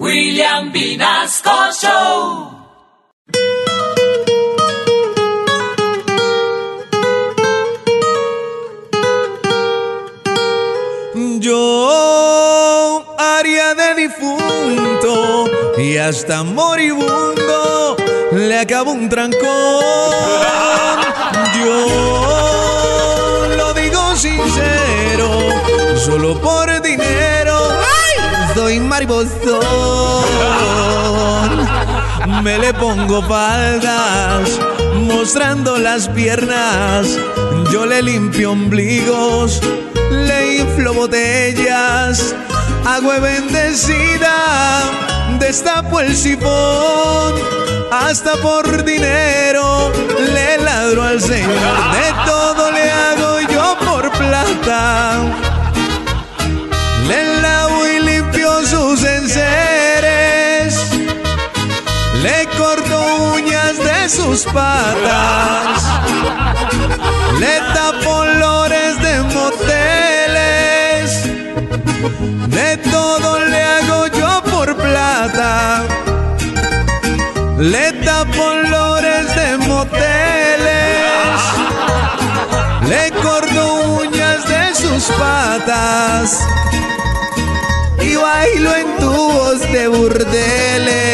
William Vinasco Show. Yo haría de difunto y hasta moribundo le acabo un trancón. Yo lo digo sincero, solo por dinero. Me le pongo faldas, mostrando las piernas. Yo le limpio ombligos, le inflo botellas. Agua bendecida, destapo el sifón. Hasta por dinero le ladro al Señor. Le corto uñas de sus patas. Le tapo lores de moteles. De todo le hago yo por plata. Le tapo lores de moteles. Le corto uñas de sus patas. Y bailo en tubos de burdeles.